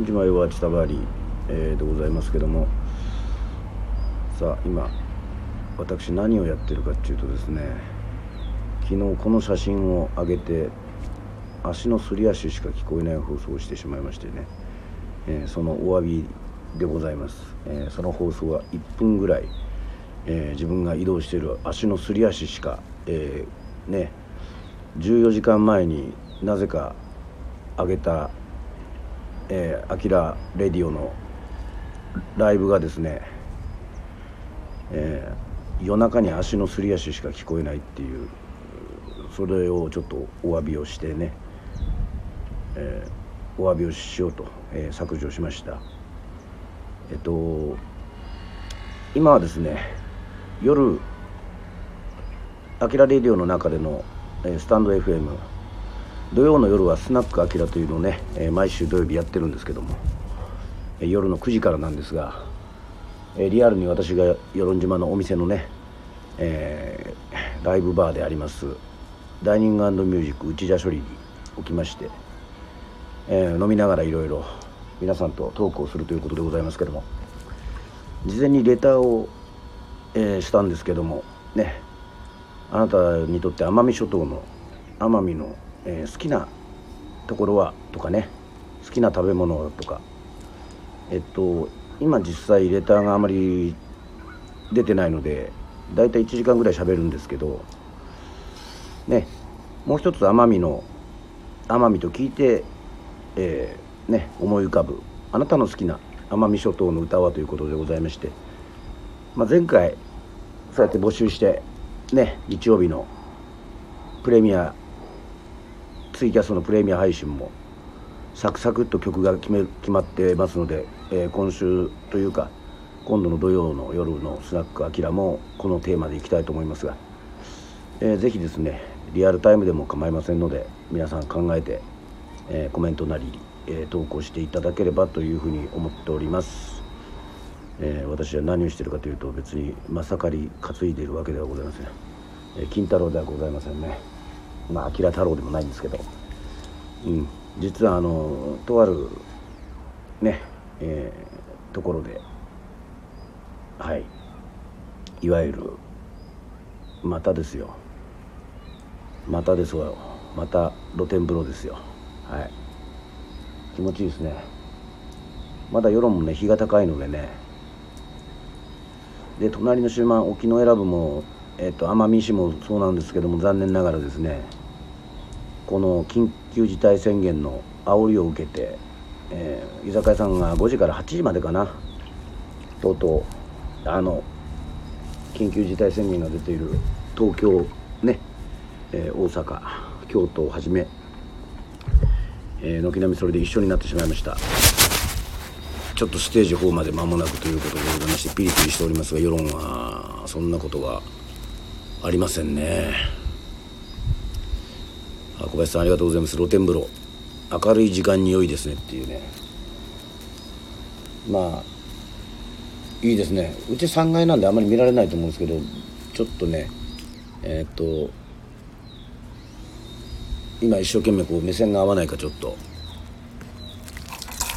んじまいは千葉り、えー、でございますけども。さあ今私何をやってるかっていうとですね昨日この写真を上げて足のすり足しか聞こえない放送をしてしまいましてね、えー、そのお詫びでございます、えー、その放送は1分ぐらい、えー、自分が移動している足のすり足しか、えね14時間前になぜか上げたえー、アキラレディオのライブがですね、えー、夜中に足のすり足しか聞こえないっていうそれをちょっとお詫びをしてね、えー、お詫びをしようと、えー、削除しました。えっと今はですね夜アキラレディオの中での、えスタンド FM 土曜の夜はスナックアキラというのをね、え、毎週土曜日やってるんですけども、え、夜の9時からなんですが、えー、リアルに私が与論島のお店のね、えライブバーでありますダイニングミュージック内田処理におきまして、え飲みながらいろいろ皆さんとトークをするということでございますけども事前にレターを、えしたんですけどもねあなたにとって奄美諸島の奄美のえー、好きなところはとかね好きな食べ物とか。えっと今実際レターがあまり出てないのでだいたい1時間ぐらい喋るんですけどねもう一つ奄美の奄美と聞いて、えー、ね思い浮かぶあなたの好きな奄美諸島の歌はということでございまして、まあ、前回そうやって募集してね日曜日のプレミアツイキャスのプレミア配信もサクサクっと曲が決め決まってますので、えー、今週というか今度の土曜の夜のスナックアキラもこのテーマでいきたいと思いますが、えー、ぜひですねリアルタイムでも構いませんので皆さん考えて、えー、コメントなり、えー、投稿していただければというふうに思っております、えー、私は何をしてるかというと別にまさかり担いでいるわけではございません、え金太郎ではございませんね。まあ明太郎でもないんですけど、うん、実はあのとあるね、えー、ところではい。いわゆるまたですよ。またですわよ。また露天風呂ですよ。はい。気持ちいいですね。まだ夜もね日が高いのでね。で隣の島沖永良部も、えーと奄美市もそうなんですけども残念ながらですねこの緊急事態宣言の煽りを受けて、えー、居酒屋さんが5時から8時までかなとうとうあの緊急事態宣言が出ている東京ね、えー、大阪京都をはじめ軒並みそれで一緒になってしまいました。ちょっとステージ4まで間もなくということでございましてピリピリしておりますが世論はそんなことはありませんね。小林さんありがとうございます。露天風呂。明るい時間に良いですねっていうね。まあいいですね。うち3階なんであんまり見られないと思うんですけどちょっとねえー、っと今一生懸命こう目線が合わないかちょっと。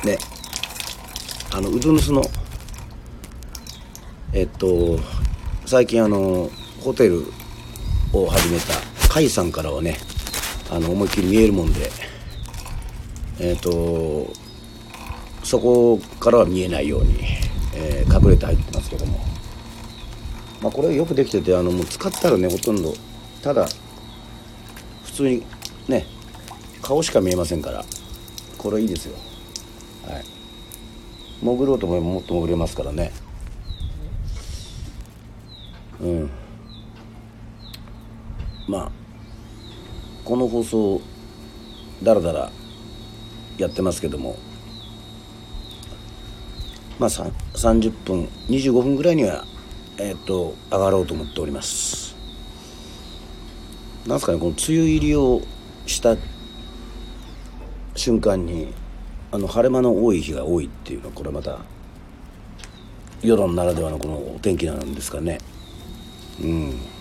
ね。あのうずむすのえっと最近あのホテルを始めた。甲斐さんからはねあの思いっきり見えるもんでえっ、ー、とそこからは見えないように、えー、隠れて入ってますけども。まあこれよくできててあのもう使ったらねほとんどただ普通にね顔しか見えませんからこれいいですよ。はい。潜ろうと思えばもっと潜れますからね。うん。まあこの放送だらだらやってますけどもまあ30分25分ぐらいにはえ、っと上がろうと思っております。なんすかねこの梅雨入りをした瞬間にあの晴れ間の多い日が多いっていうのはこれまた世論ならではのこのお天気なんですかね。うん。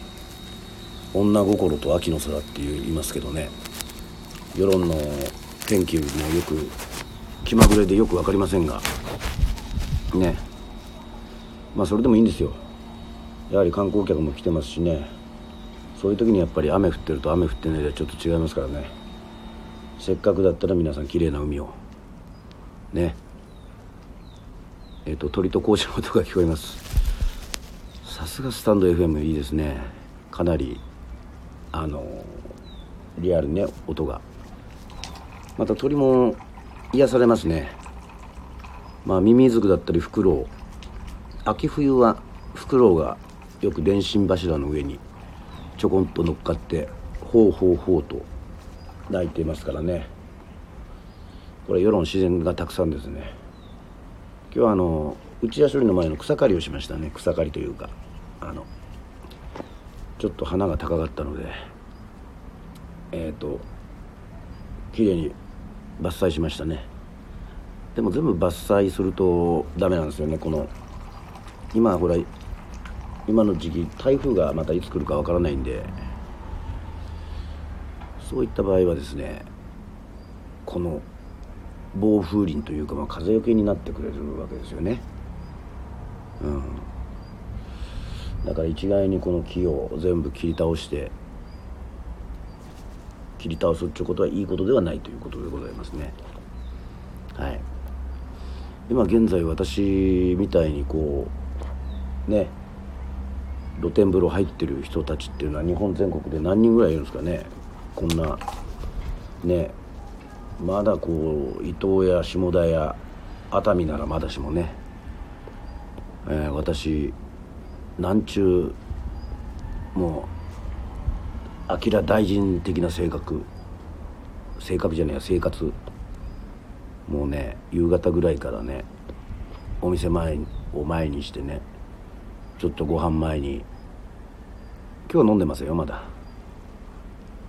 女心と秋の空って言いますけどね。世論の天気もよく気まぐれでよく分かりませんが。ね。まあそれでもいいんですよ。やはり観光客も来てますしね。そういう時にやっぱり雨降ってると雨降ってないでちょっと違いますからね。せっかくだったら皆さん綺麗な海を。ね。えっ、ー、と鳥と格子の音が聞こえます。さすがスタンド FM いいですね。かなりあのリアルね音が。また鳥も癒されますね。まあミミズクだったりフクロウ。秋冬はフクロウがよく電信柱の上にちょこんと乗っかってほうほうほうと鳴いていますからね。これ世論自然がたくさんですね。今日はあの内屋処理の前の草刈りをしましたね。草刈りというかあのちょっと花が高かったのでえっ、ー、と綺麗に伐採しましたね。でも全部伐採するとダメなんですよねこの。今ほら今の時期台風がまたいつ来るかわからないんでそういった場合はですねこの暴風林というか、まあ、風よけになってくれるわけですよね。うん、だから一概にこの木を全部切り倒して切り倒すっていうことはいいことではないということでございますね。はい、今現在私みたいにこうね露天風呂入ってる人たちっていうのは日本全国で何人ぐらいいるんですかね。こんなねまだこう伊東や下田や熱海ならまだしもね、えー、私南中もう明大臣的な性格。性格じゃねえや生活。もうね夕方ぐらいからねお店前を前にしてねちょっとご飯前に今日飲んでますよまだ。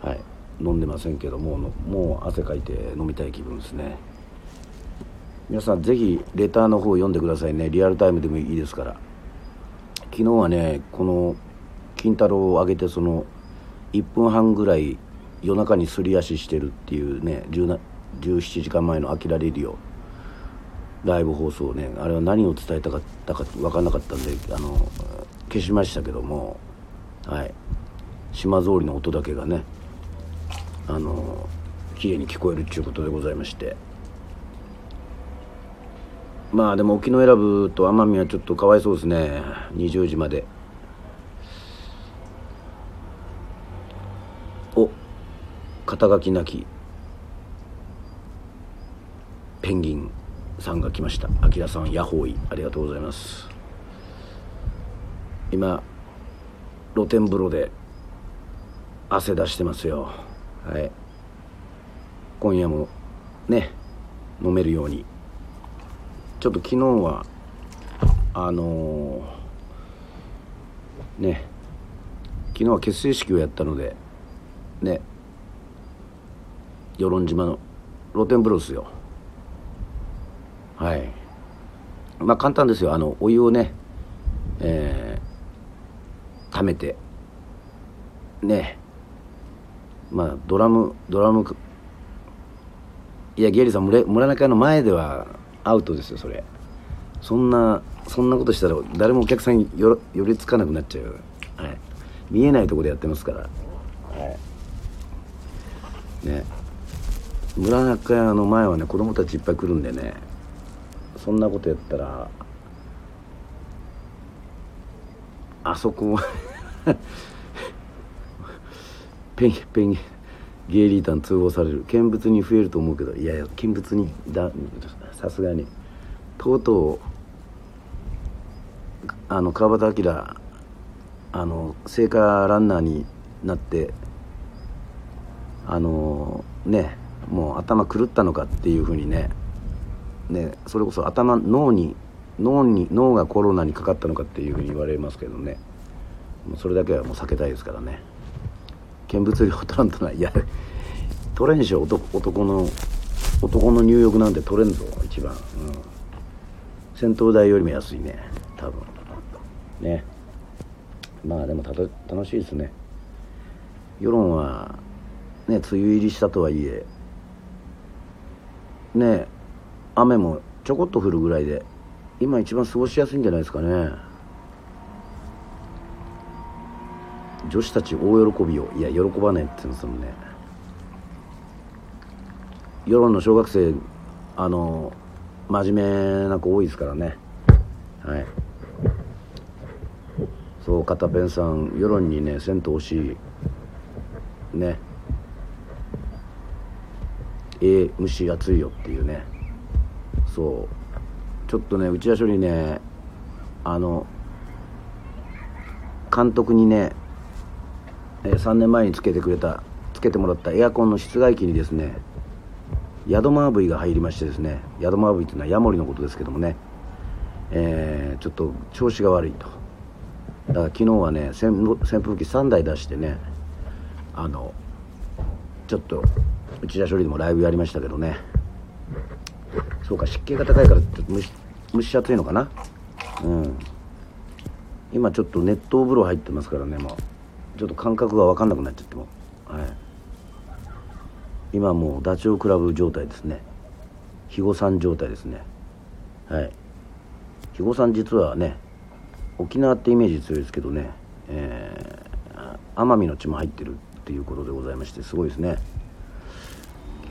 はい飲んでませんけどもうもう汗かいて飲みたい気分ですね。皆さんぜひレターの方読んでくださいね。リアルタイムでもいいですから。昨日はねこの金太郎を上げてその1分半ぐらい夜中にすり足してるっていうね17時間前の「あきらレディオ」ライブ放送ねあれは何を伝えたかったか分かんなかったんであの消しましたけどもはい。島ぞうりの音だけがねあの綺麗に聞こえるっていうことでございまして。まあでも沖永良部と奄美はちょっとかわいそうですね。20時まで。お肩書きなき。ペンギンさんが来ました。あきらさんヤホーイ。ありがとうございます。今露天風呂で汗出してますよ。はい。今夜もね飲めるように。ちょっと昨日はあのー、ね昨日は結成式をやったのでね与論島の露天風呂ですよ。はい。まあ簡単ですよ。あのお湯をねえー、溜めてねまあドラムドラムいやゲリさん村村中の前ではアウトですよそれ。そんなそんなことしたら誰もお客さんに寄りつかなくなっちゃう、はい、見えないとこでやってますから。はい。ね。村中屋の前はね子供たちいっぱい来るんでね。そんなことやったらあそこ ペンペンゲイリータン通報される。見物に増えると思うけどいやいや見物にださすがに。とうとうあの川端明あの聖火ランナーになってあのねもう頭狂ったのかっていうふうにねねそれこそ頭脳に脳に脳がコロナにかかったのかっていうふうに言われますけどね。それだけはもう避けたいですからね。見物料取らんとない。や取れんしょ男の男の入浴なんて取れんぞ一番、うん、戦闘代よりも安いね多分。ね。まあでもた楽しいですね。世論はね梅雨入りしたとはいえね雨もちょこっと降るぐらいで今一番過ごしやすいんじゃないですかね。女子たち大喜びをいや喜ばないって言うんですもんね。世論の小学生あの真面目な子多いですからね。はい。そう片ペンさん世論にねせんとほしい。ね。ええ蒸し暑いよっていうね。そう。ちょっとね内田処理ねあの監督にね、えー、3年前につけてくれたつけてもらったエアコンの室外機にですねヤドマーブイが入りましてですねヤドマーブイっていうのはヤモリのことですけどもね、えー、ちょっと調子が悪いと。だから昨日はね扇風機3台出してねあのちょっと内田処理でもライブやりましたけどね。そうか湿気が高いからちょっと蒸し蒸し暑いのかな？うん。今ちょっと熱湯風呂入ってますからねもう。ちょっと感覚が分かんなくなっちゃってもはい。今もうダチョウ倶楽部状態ですね。肥後さん状態ですね。はい。肥後さん実はね沖縄ってイメージ強いですけどね、えー、奄美の血も入ってるっていうことでございましてすごいですね。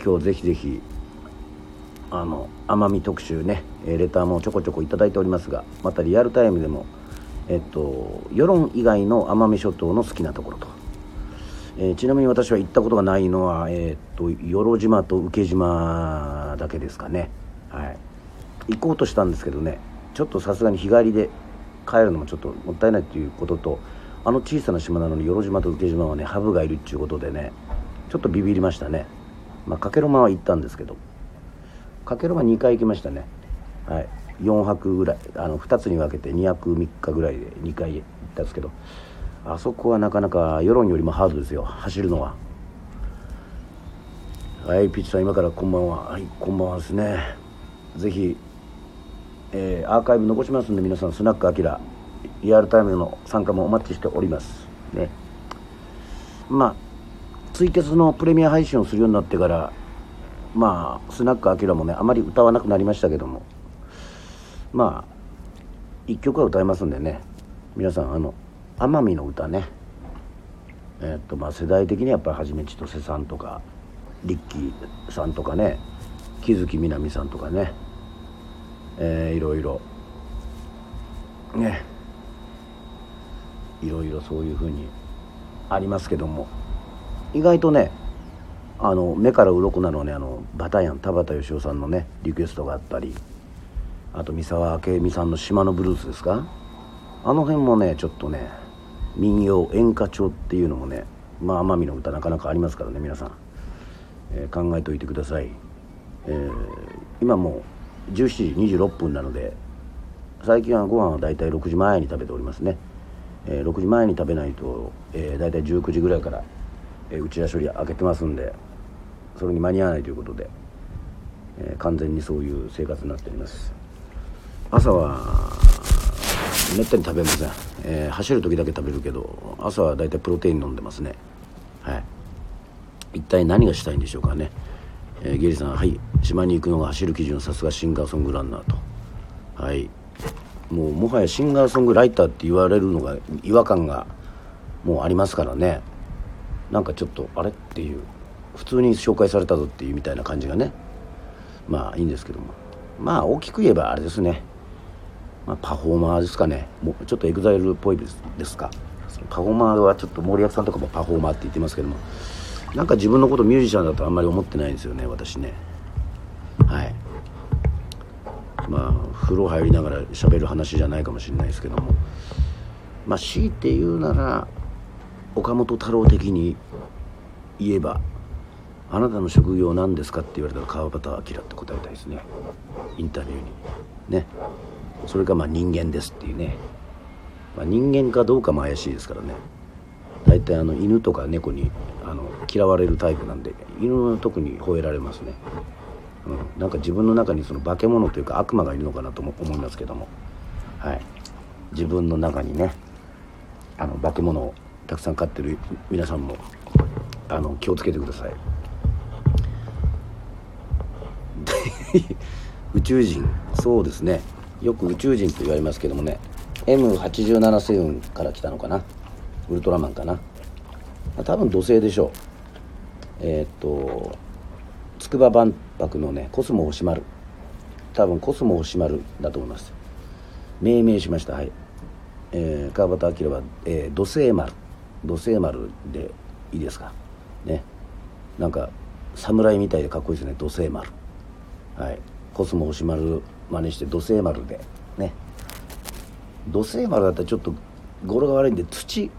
今日ぜひぜひあの奄美特集ねレターもちょこちょこ頂いておりますがまたリアルタイムでもえっと世論以外の奄美諸島の好きなところと。えー、ちなみに私は行ったことがないのは、えー、っと与路島と請島だけですかね、はい、行こうとしたんですけどねちょっとさすがに日帰りで帰るのもちょっともったいないということとあの小さな島なのに与路島と請島はねハブがいるっていうことでねちょっとビビりましたね。まあかけろまは行ったんですけどかけろま2回行きましたね。はい。4泊ぐらいあの2つに分けて2泊3日ぐらいで2回行ったんですけどあそこはなかなか世論よりもハードですよ。走るのは。はいピッチさん今からこんばんは。はいこんばんはですね。ぜひ、えー、アーカイブ残しますんで皆さんスナックアキラリアルタイムの参加もお待ちしております。ね。まあツイキャスのプレミア配信をするようになってからまあスナックアキラもねあまり歌わなくなりましたけども。まあ一曲は歌いますんでね。皆さんあの奄美の歌ね。え、っとまあ世代的にやっぱりはじめ千歳さんとかリッキーさんとかね木月みなみさんとかねえー、いろいろ。ね。いろいろそういうふうにありますけども。意外とねあの目から鱗なのはねあのバタヤン田畑義雄さんのねリクエストがあったりあと三沢明美さんの「島のブルース」ですか？あの辺もねちょっとね民謡演歌調っていうのもねまあ奄美の歌なかなかありますからね皆さん、えー、考えておいてください、えー、今もう17時26分なので最近はご飯は大体6時前に食べておりますね、えー、6時前に食べないと、えー、大体19時ぐらいから、えー、内田処理開けてますんでそれに間に合わないということで、えー、完全にそういう生活になっております。朝はめったに食べません、えー、走る時だけ食べるけど朝は大体プロテイン飲んでますね。はい。一体何がしたいんでしょうかね、えー、ゲリさんはい。島に行くのが走る基準さすがシンガーソングランナーと。はい。もうもはやシンガーソングライターって言われるのが違和感がもうありますからね。なんかちょっとあれっていう普通に紹介されたぞっていうみたいな感じがね。まあいいんですけども。まあ大きく言えばあれですね。まあ、パフォーマーですかね。もうちょっと EXILE っぽいですか。パフォーマーはちょっと森脇さんとかもパフォーマーって言ってますけども。なんか自分のことミュージシャンだとあんまり思ってないんですよね私ね。はい。まあ風呂入りながら喋る話じゃないかもしれないですけども。まあ強いて言うなら岡本太郎的に言えば「あなたの職業何ですか?」って言われたら川端明って答えたいですね。インタビューに。ね。それがまあ人間ですっていうね、まあ、人間かどうかも怪しいですからね。大体あの犬とか猫にあの嫌われるタイプなんで犬は特に吠えられますね、うん、なんか自分の中にその化け物というか悪魔がいるのかなとも思いますけども。はい。自分の中にねあの化け物をたくさん飼ってる皆さんもあの気をつけてください。宇宙人そうですね。よく宇宙人と言われますけどもね M87 星雲から来たのかな？ウルトラマンかな？多分土星でしょう。えー、っと筑波万博のねコスモ星丸多分コスモ星丸だと思います。命名しました。はい、えー、川端明は、えー、土星丸。土星丸でいいですか？ね。なんか侍みたいでかっこいいですね。土星丸。はい。コスモ星丸真似して土星丸で。ね。土星丸だったらちょっと語呂が悪いんで土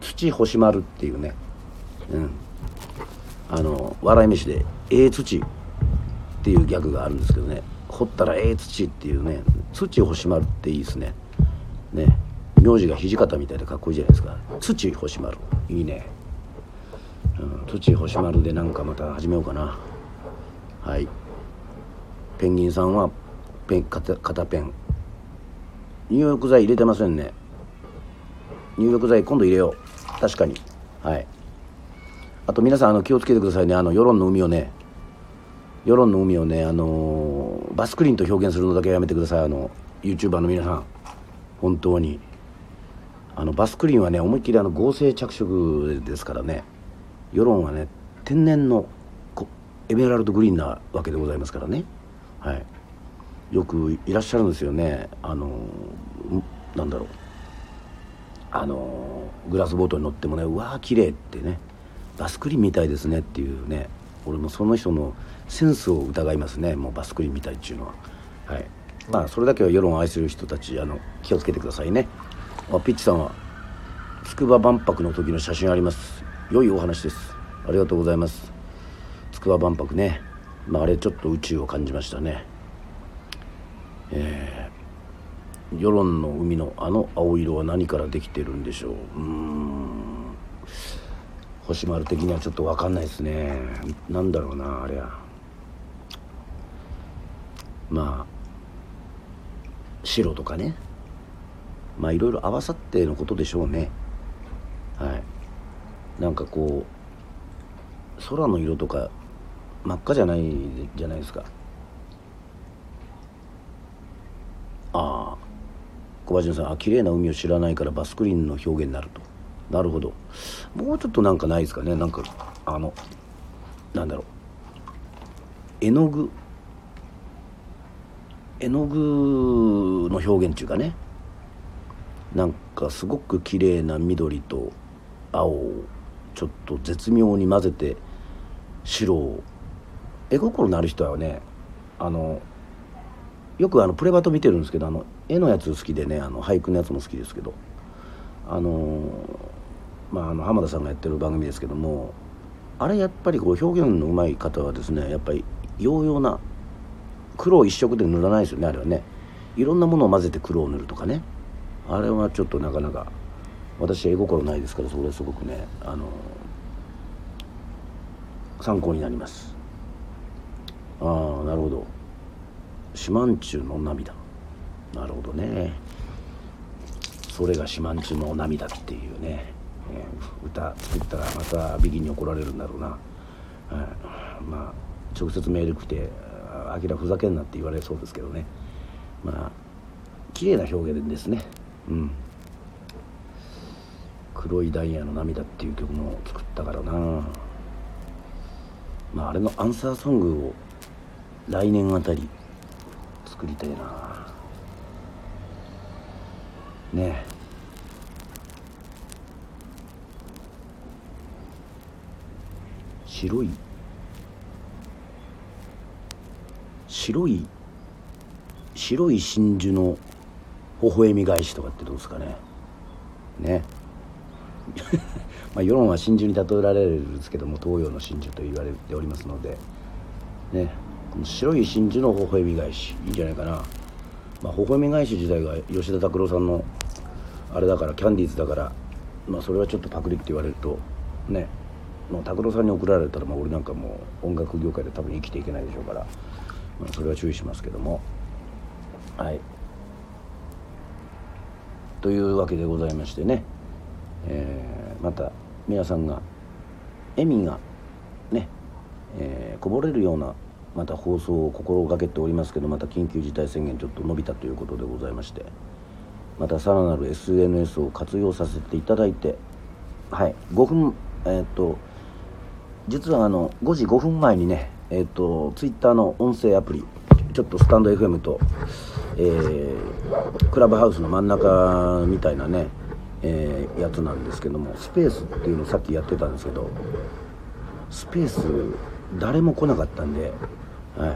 土星丸っていうね。うん。あの笑い飯で「ええ土」っていうギャグがあるんですけどね。掘ったらええ土っていうね。土星丸っていいですね。ね。名字が土方みたいでかっこいいじゃないですか。土星丸。いいね、うん、土星丸でなんかまた始めようかな。はい。ペンギンさんはペン片ペン。入浴剤入れてませんね。入浴剤今度入れよう。確かに。はい。あと皆さんあの気をつけてくださいね。あの世論の海をね。世論の海をねあのバスクリーンと表現するのだけはやめてください。あの YouTuber の皆さん。本当に。あのバスクリーンはね思いっきりあの合成着色ですからね。世論はね天然のエメラルドグリーンなわけでございますからね。はい。よくいらっしゃるんですよね。あのなんだろう。あのグラスボートに乗ってもねうわー綺麗ってね。バスクリンみたいですねっていうね。俺もその人のセンスを疑いますね。もうバスクリンみたいっていうのは。はい。まあそれだけは世論を愛する人たちあの気をつけてくださいね。あピッチさんは筑波万博の時の写真あります。良いお話です。ありがとうございます。筑波万博ね。まああれちょっと宇宙を感じましたねえー、世論の海のあの青色は何からできてるんでしょう？うん。星丸的にはちょっと分かんないですね。なんだろうなあれは。まあ白とかね。まあいろいろ合わさってのことでしょうね。はい。なんかこう空の色とか真っ赤じゃないじゃないですかああ小林さんあ綺麗な海を知らないからバスクリーンの表現になると。なるほど。もうちょっとなんかないですかね。なんかあのなんだろう。絵の具。絵の具の表現っていうかね。なんかすごく綺麗な緑と青をちょっと絶妙に混ぜて白を。絵心のある人はねあのよくあのプレバト見てるんですけどあの絵のやつ好きでねあの俳句のやつも好きですけどあのまああの浜田さんがやってる番組ですけどもあれやっぱりこう表現のうまい方はですねやっぱり洋々な黒一色で塗らないですよねあれはね。いろんなものを混ぜて黒を塗るとかね。あれはちょっとなかなか私は絵心ないですからそれすごくねあの参考になります。ああなるほど。四万十の涙。なるほどね。それが四万十の涙っていうね、えー、歌作ったらまたビギンに怒られるんだろうな、うん、まあ直接メール来て「あきらふざけんな」って言われそうですけどね。まあ綺麗な表現ですね。うん。黒いダイヤの涙っていう曲も作ったからな。まああれのアンサーソングを来年あたり作りたいな。ね白い。白い。白い真珠の微笑み返しとかってどうですかね。ね。まあ世論は真珠に例えられるんですけども東洋の真珠と言われておりますので。ね。白い真珠の微笑み返し。いいんじゃないかな、まあ、微笑み返し自体が吉田拓郎さんのあれだからキャンディーズだからまあそれはちょっとパクリって言われるとね。もう拓郎さんに送られたらまあ俺なんかもう音楽業界で多分生きていけないでしょうから、まあ、それは注意しますけども。はい。というわけでございましてね、えー、また皆さんが笑みがね、えー、こぼれるようなまた放送を心がけておりますけどまた緊急事態宣言ちょっと伸びたということでございましてまたさらなる SNS を活用させていただいてはい5分えー、っと実はあの5時5分前にねえー、っとツイッターの音声アプリちょっとスタンド FM と、えー、クラブハウスの真ん中みたいなね、えー、やつなんですけどもスペースっていうのさっきやってたんですけどスペース誰も来なかったんで、は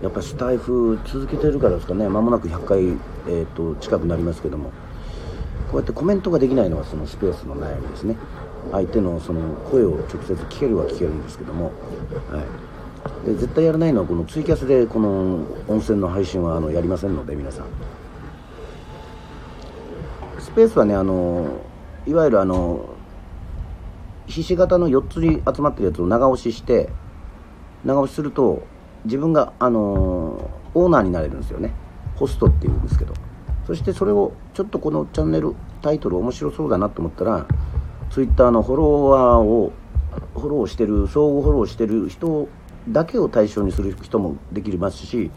い、やっぱスタイフ続けてるからですかね。間もなく100回、えーと、近くなりますけども。こうやってコメントができないのはそのスペースの悩みですね。相手のその声を直接聞けるは聞けるんですけども、はい、で絶対やらないのはこのツイキャスでこの温泉の配信はあのやりませんので皆さん。スペースはねあのいわゆるあのひし形の4つに集まってるやつを長押しして長押しすると自分が、あのー、オーナーになれるんですよね。ホストっていうんですけど。そしてそれをちょっとこのチャンネルタイトル面白そうだなと思ったらツイッターのフォロワーをフォローしてる相互フォローしてる人だけを対象にする人もできますし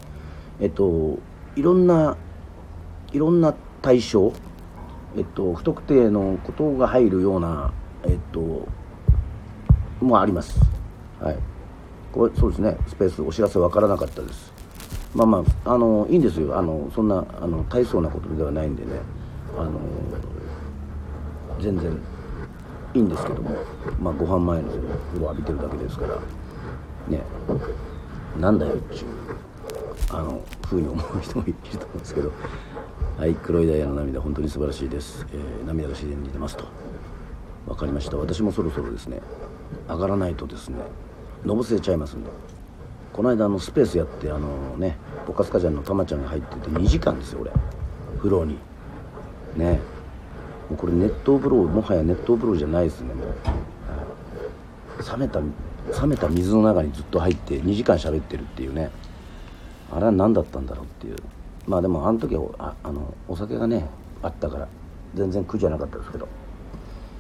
えっといろんないろんな対象えっと不特定のことが入るようなえっともあります。はい。これそうですねスペースお知らせ分からなかったです。まあまああのいいんですよ。あのそんなあの大層なことではないんでね。あの全然いいんですけども。まあご飯前の風呂浴びてるだけですから。ね。なんだよっていうあのふうに思う人もいると思うんですけど。はい黒いダイヤの涙本当に素晴らしいです、えー、涙が自然に出ますと。分かりました。私もそろそろですね上がらないとですねのぼせちゃいますんで。この間のスペースやってあのねポカスカジャンのたまちゃんが入ってて2時間ですよ俺。風呂に。ね。もうこれ熱湯風呂もはや熱湯風呂じゃないですねもう、冷めた冷めた水の中にずっと入って2時間喋ってるっていうね。あれは何だったんだろうっていう。まあでもあの時はああのお酒がねあったから全然苦じゃなかったですけど。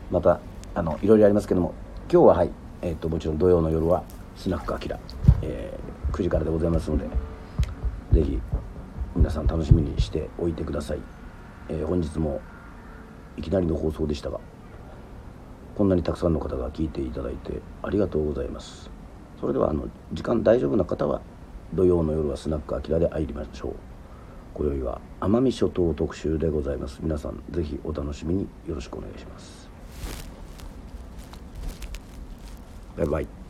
またあのいろいろありますけども。今日ははい、えーと、もちろん土曜の夜はスナックアキラ、えー、9時からでございますのでぜひ皆さん楽しみにしておいてください、えー、本日もいきなりの放送でしたがこんなにたくさんの方が聞いていただいてありがとうございます。それではあの時間大丈夫な方は土曜の夜はスナックアキラで会いましょう。今宵は奄美諸島特集でございます。皆さんぜひお楽しみによろしくお願いします。バイバイ